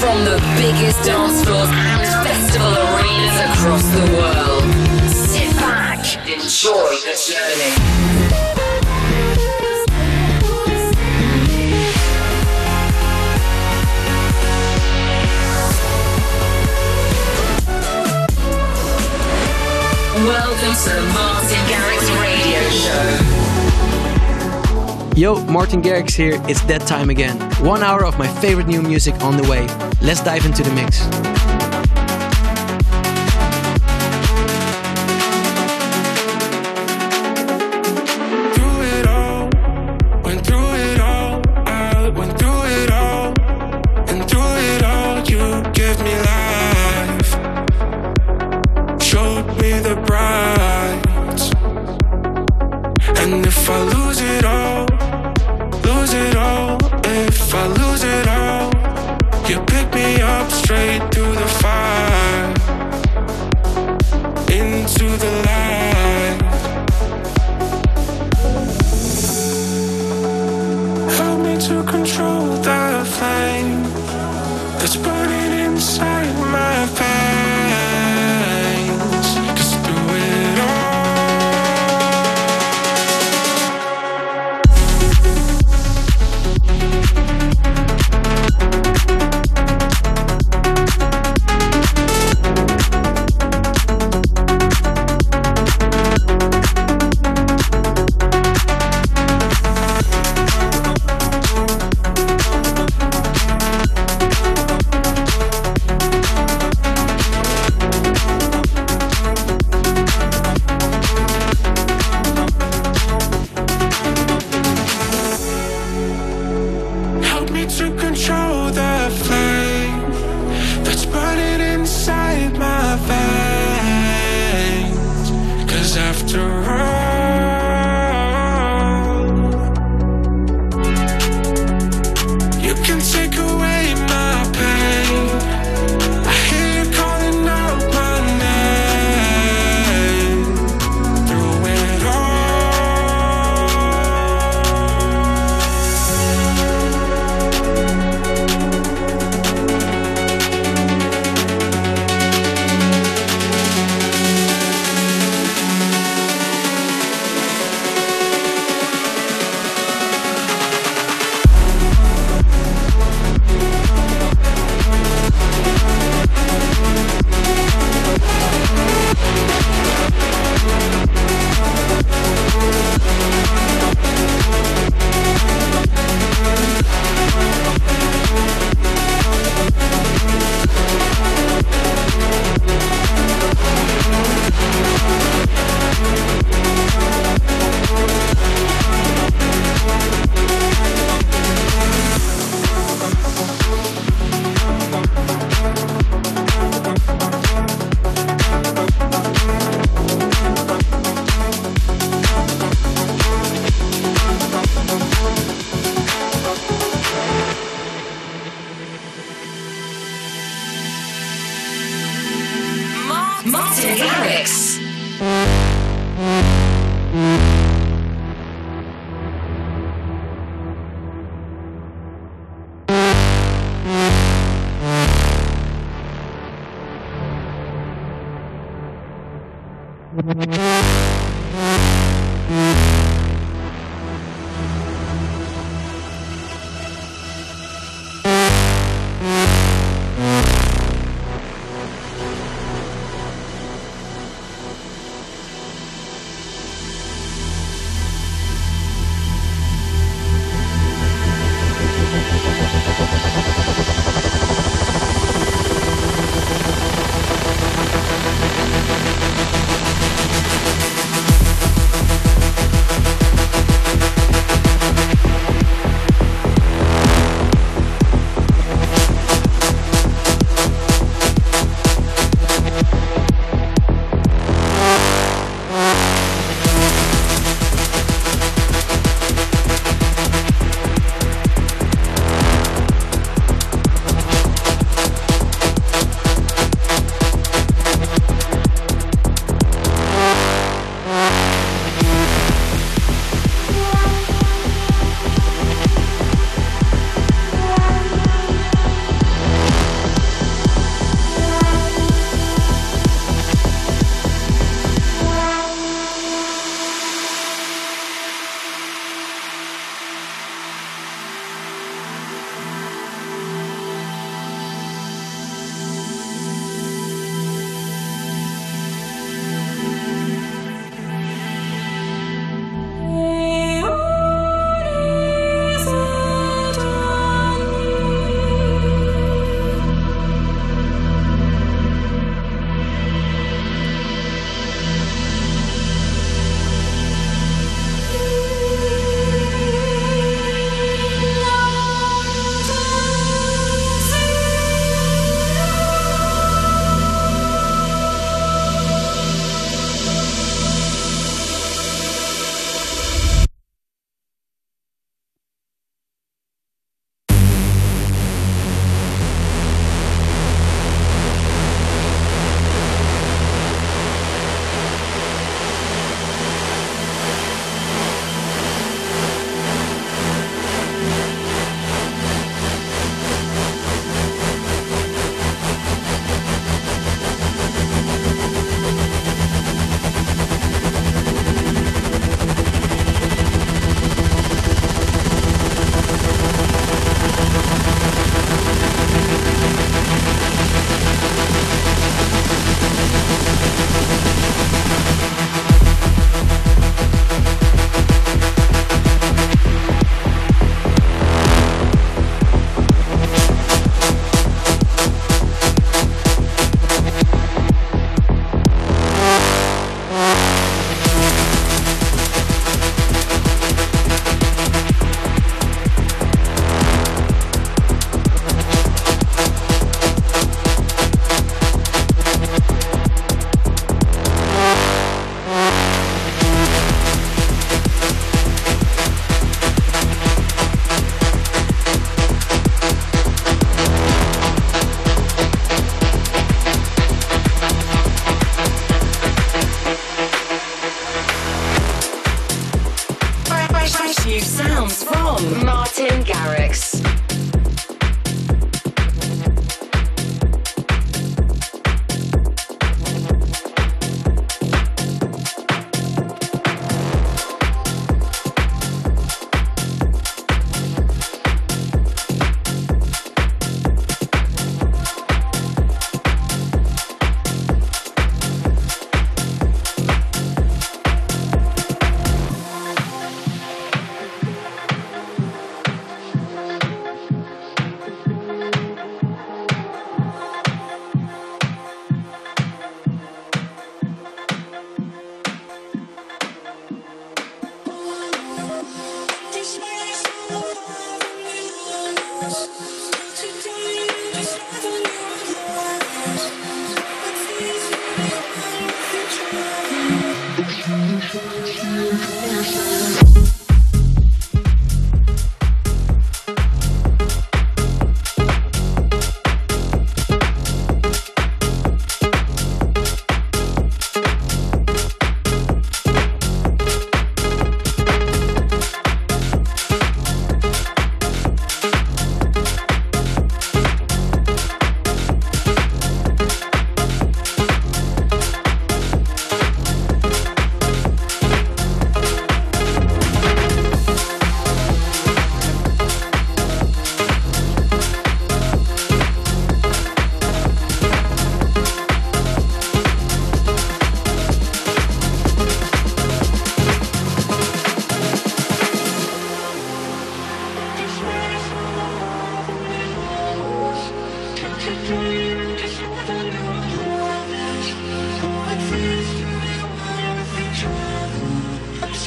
From the biggest dance floors and festival arenas across the world. Sit back, enjoy the journey. Welcome to the Martin Garrix Radio Show. Yo, Martin Garrix here. It's that time again. One hour of my favorite new music on the way. Let's dive into the mix.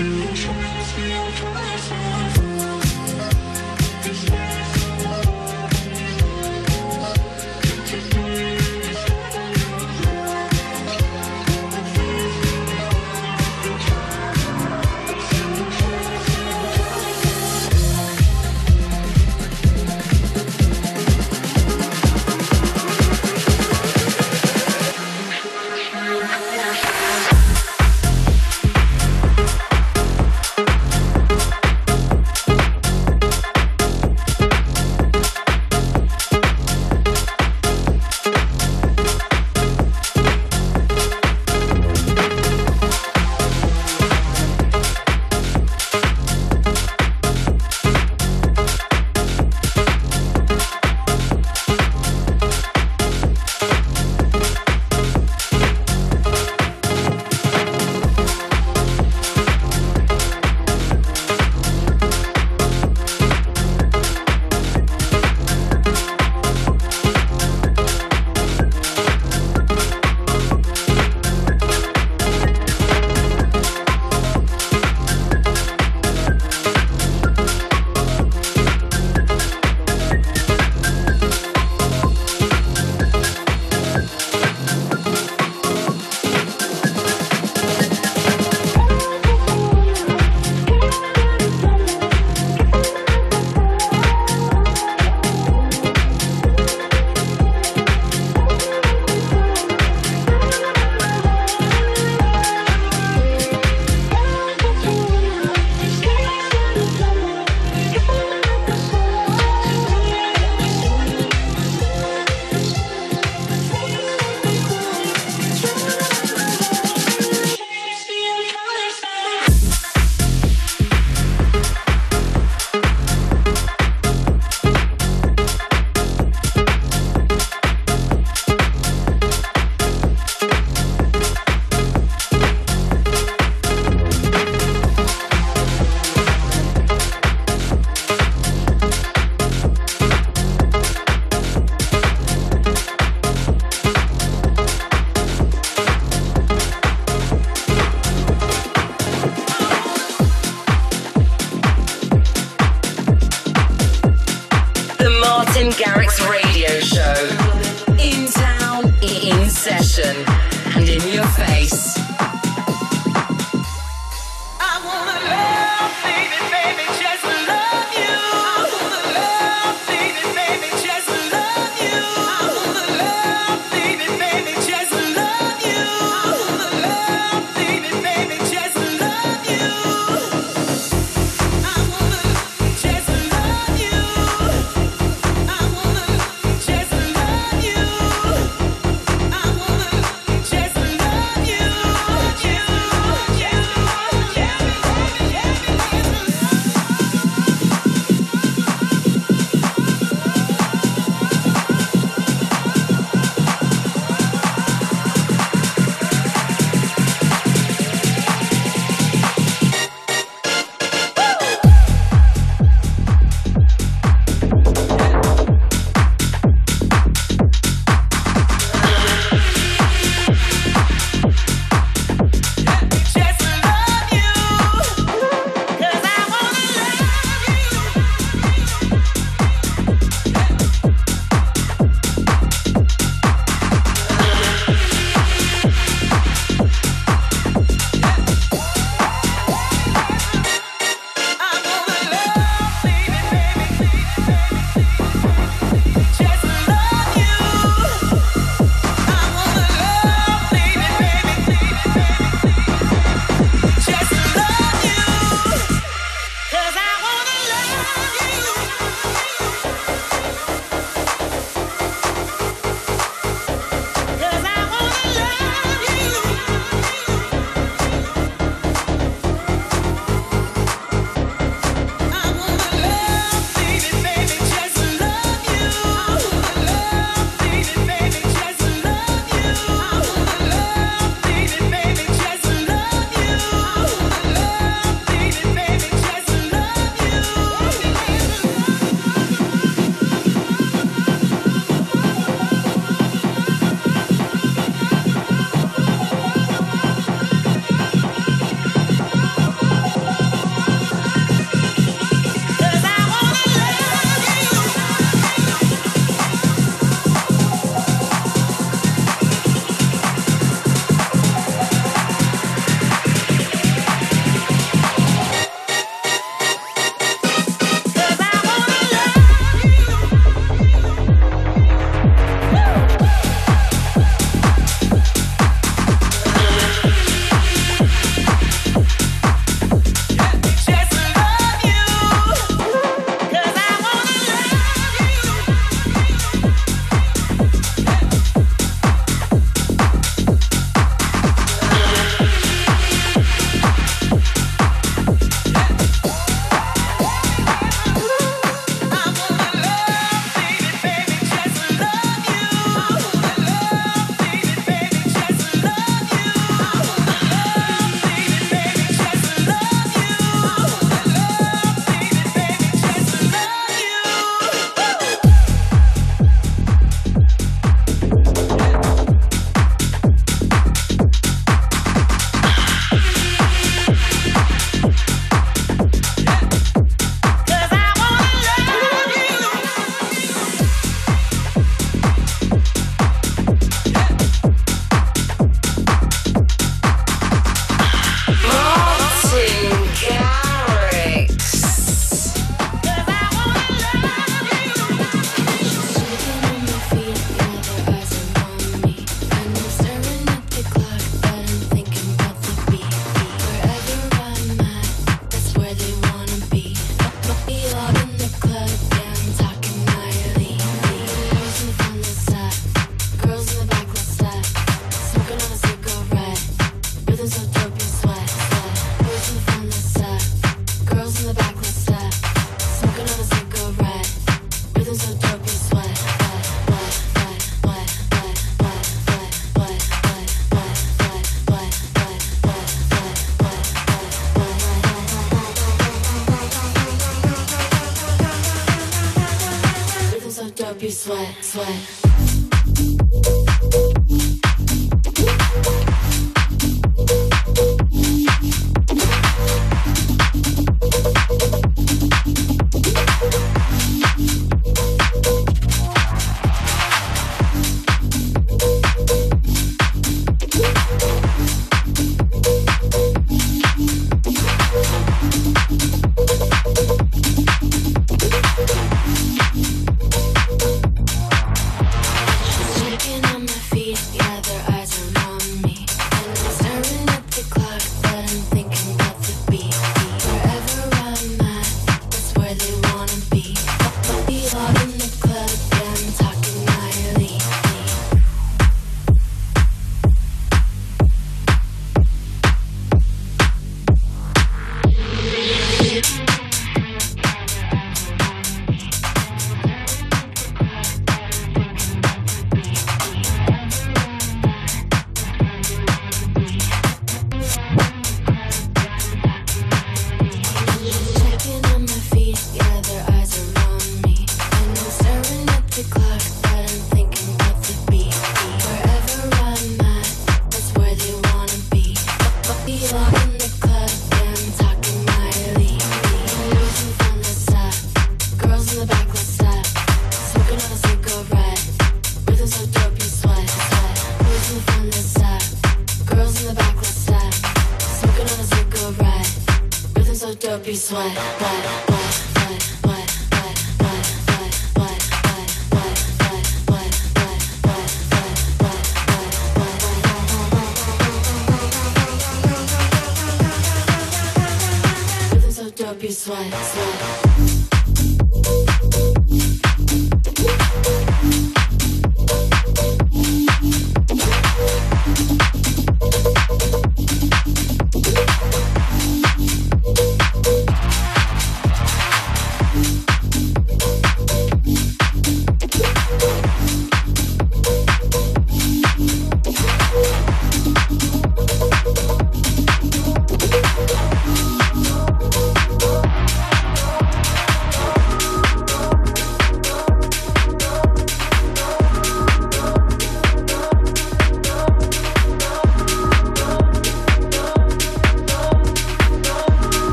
to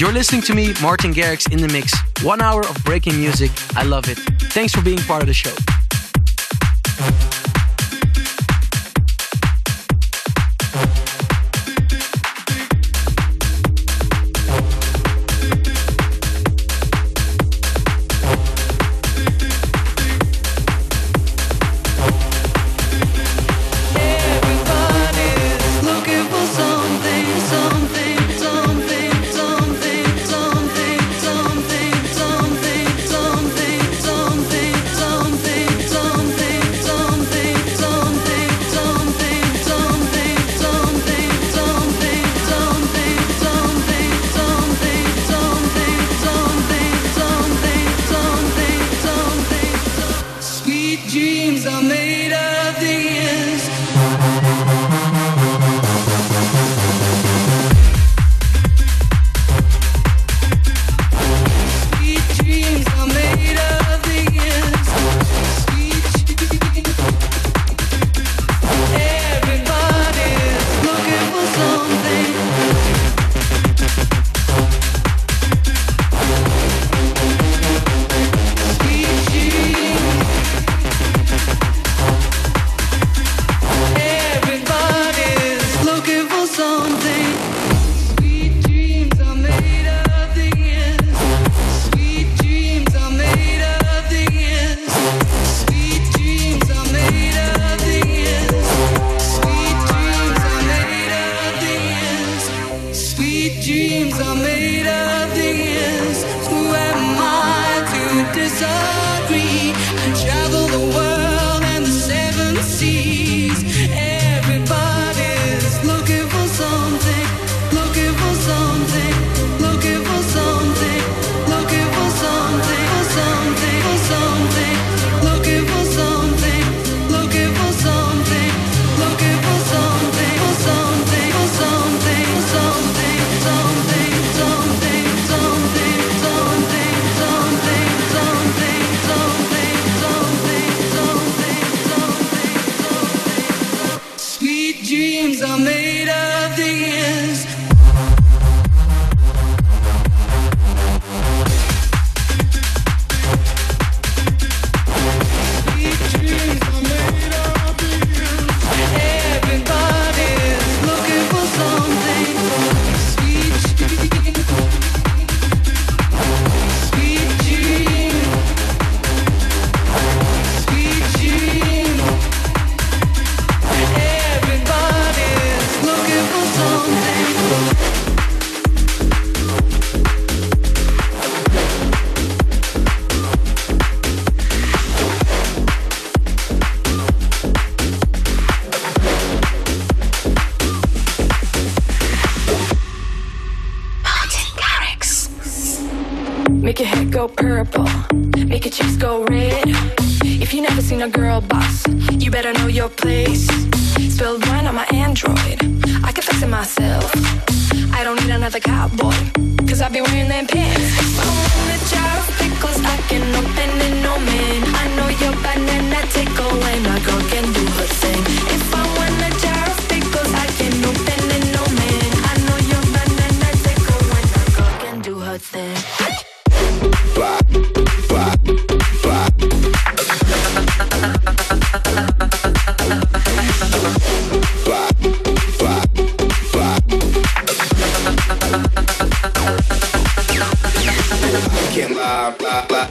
You're listening to me, Martin Garrix, in the mix. One hour of breaking music. I love it. Thanks for being part of the show.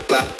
Bye.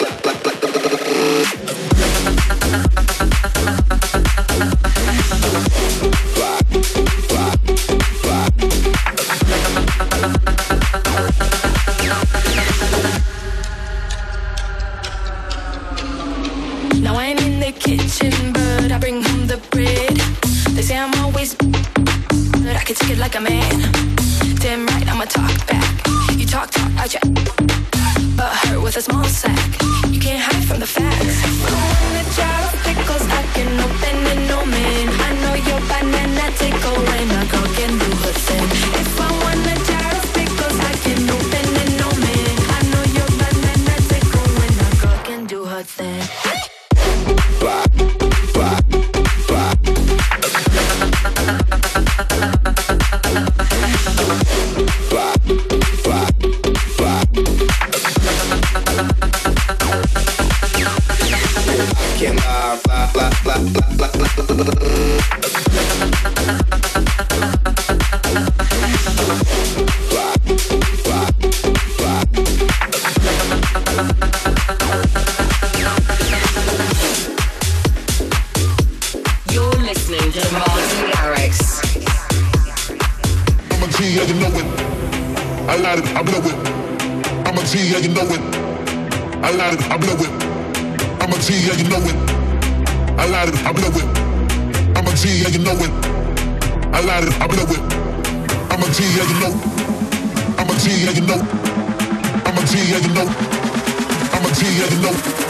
I blow it. I'm a G, yeah, you know it. I lied it, I blow it. I'm a G, yeah, you know. I'm a G, yeah, you know. I'm a G, yeah, you know. I'm a G, yeah, you know.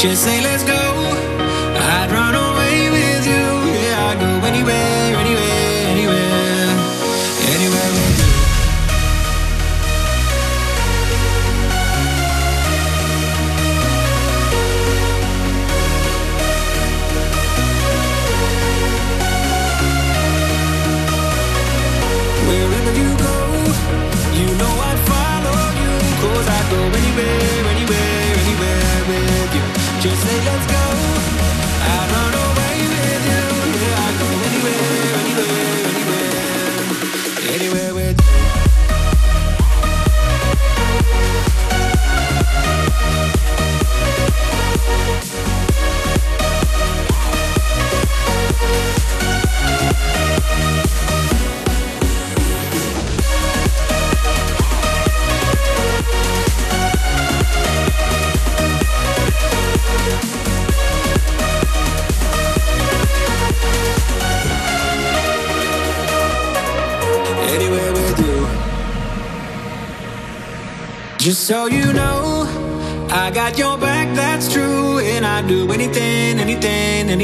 Just say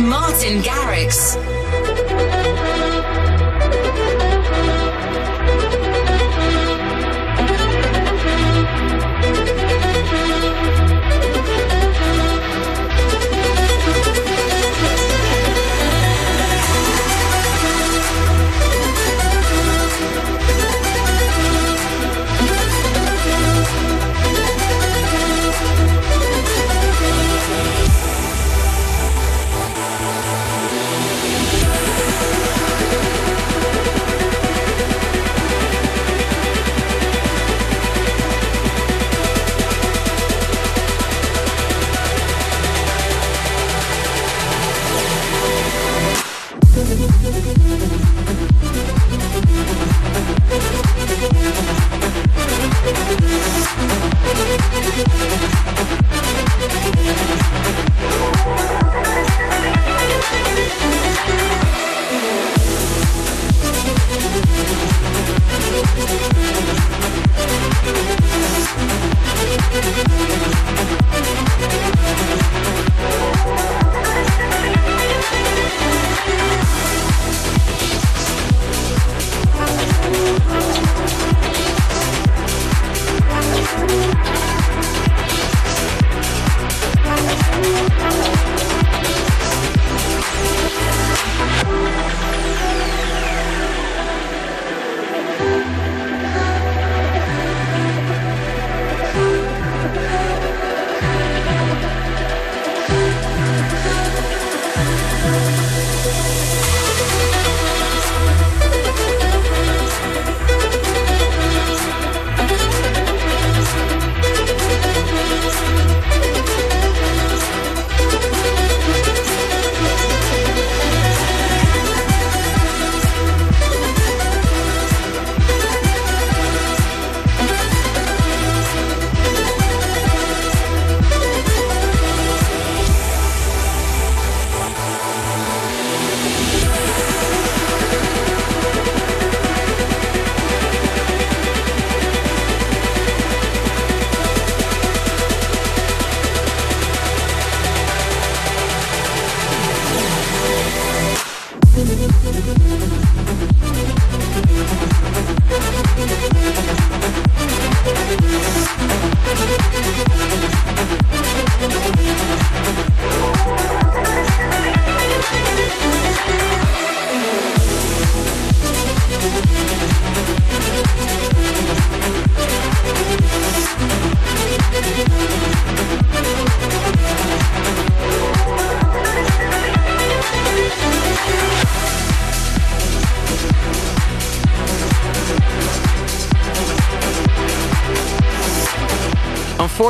Martin Garrix.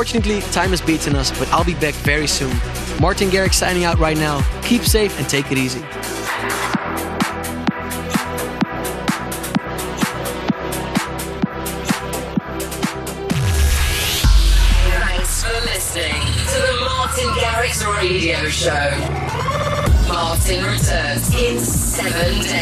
Unfortunately, time has beaten us, but I'll be back very soon. Martin Garrix signing out right now. Keep safe and take it easy. Thanks for listening to the Martin Garrix Radio Show. Martin returns in seven days.